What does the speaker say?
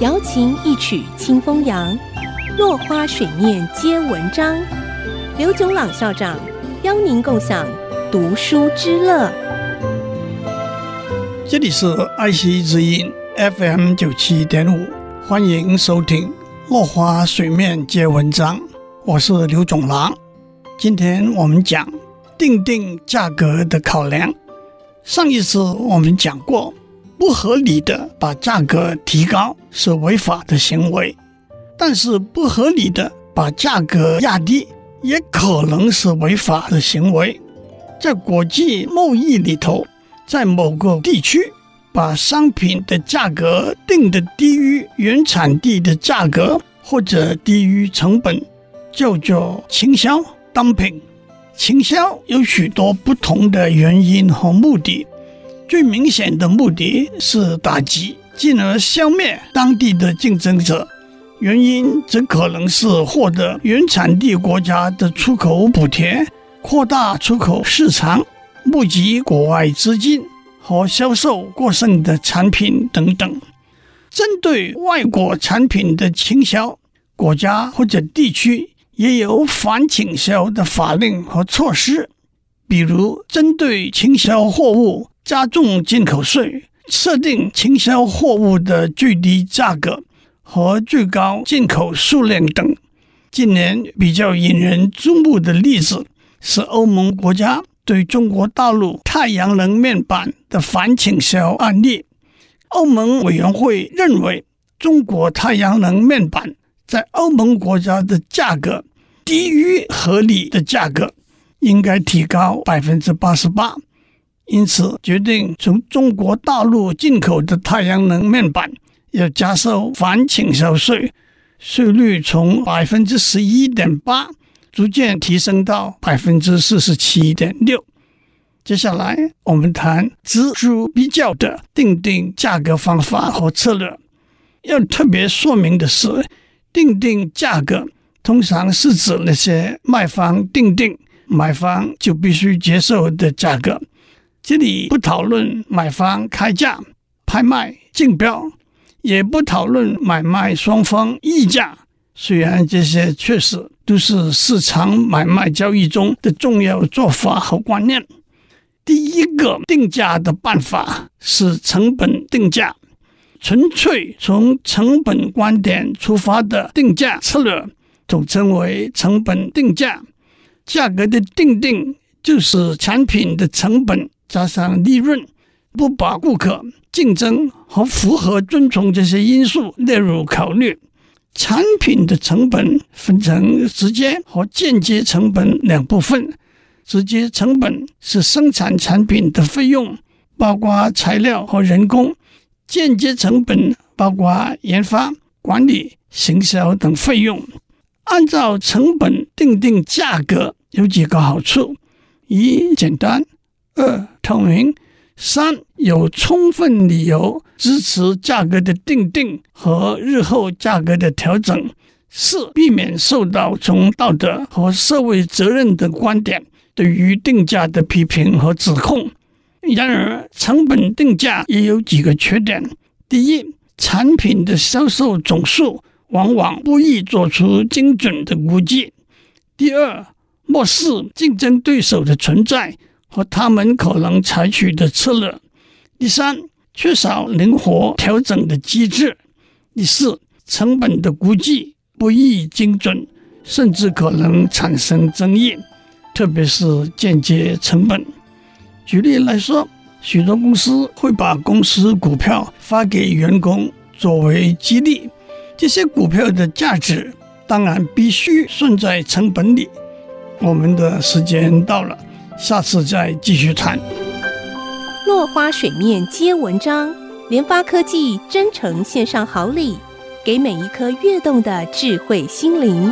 瑶琴一曲清风扬，落花水面皆文章。刘炯朗校长邀您共享读书之乐。这里是爱惜之音 FM 九七点五，欢迎收听《落花水面皆文章》，我是刘炯朗。今天我们讲定定价格的考量。上一次我们讲过。不合理的把价格提高是违法的行为，但是不合理的把价格压低也可能是违法的行为。在国际贸易里头，在某个地区把商品的价格定得低于原产地的价格或者低于成本，叫做倾销 （dumping）。倾销有许多不同的原因和目的。最明显的目的是打击，进而消灭当地的竞争者；原因则可能是获得原产地国家的出口补贴、扩大出口市场、募集国外资金和销售过剩的产品等等。针对外国产品的倾销，国家或者地区也有反倾销的法令和措施，比如针对倾销货物。加重进口税，设定倾销货物的最低价格和最高进口数量等。近年比较引人注目的例子是欧盟国家对中国大陆太阳能面板的反倾销案例。欧盟委员会认为，中国太阳能面板在欧盟国家的价格低于合理的价格，应该提高百分之八十八。因此，决定从中国大陆进口的太阳能面板要加收反倾销税，税率从百分之十一点八逐渐提升到百分之四十七点六。接下来，我们谈錙铢必较的定定价格方法和策略。要特别说明的是，定定价格通常是指那些卖方定定，买方就必须接受的价格。这里不讨论买方开价、拍卖、竞标，也不讨论买卖双方议价。虽然这些确实都是市场买卖交易中的重要做法和观念。第一个定价的办法是成本定价，纯粹从成本观点出发的定价策略，统称为成本定价。价格的定定就是产品的成本。加上利润，不把顾客、竞争和符合遵从这些因素列入考虑。产品的成本分成直接和间接成本两部分。直接成本是生产产品的费用，包括材料和人工；间接成本包括研发、管理、行销等费用。按照成本定定价格有几个好处：一、简单。二、透明；三、有充分理由支持价格的定定和日后价格的调整；四、避免受到从道德和社会责任的观点对于定价的批评和指控。然而，成本定价也有几个缺点：第一，产品的销售总数往往不易做出精准的估计；第二，漠视竞争对手的存在。和他们可能采取的策略。第三，缺少灵活调整的机制。第四，成本的估计不易精准，甚至可能产生争议，特别是间接成本。举例来说，许多公司会把公司股票发给员工作为激励，这些股票的价值当然必须算在成本里。我们的时间到了。下次再继续谈。落花水面皆文章，联发科技真诚献上好礼，给每一颗跃动的智慧心灵。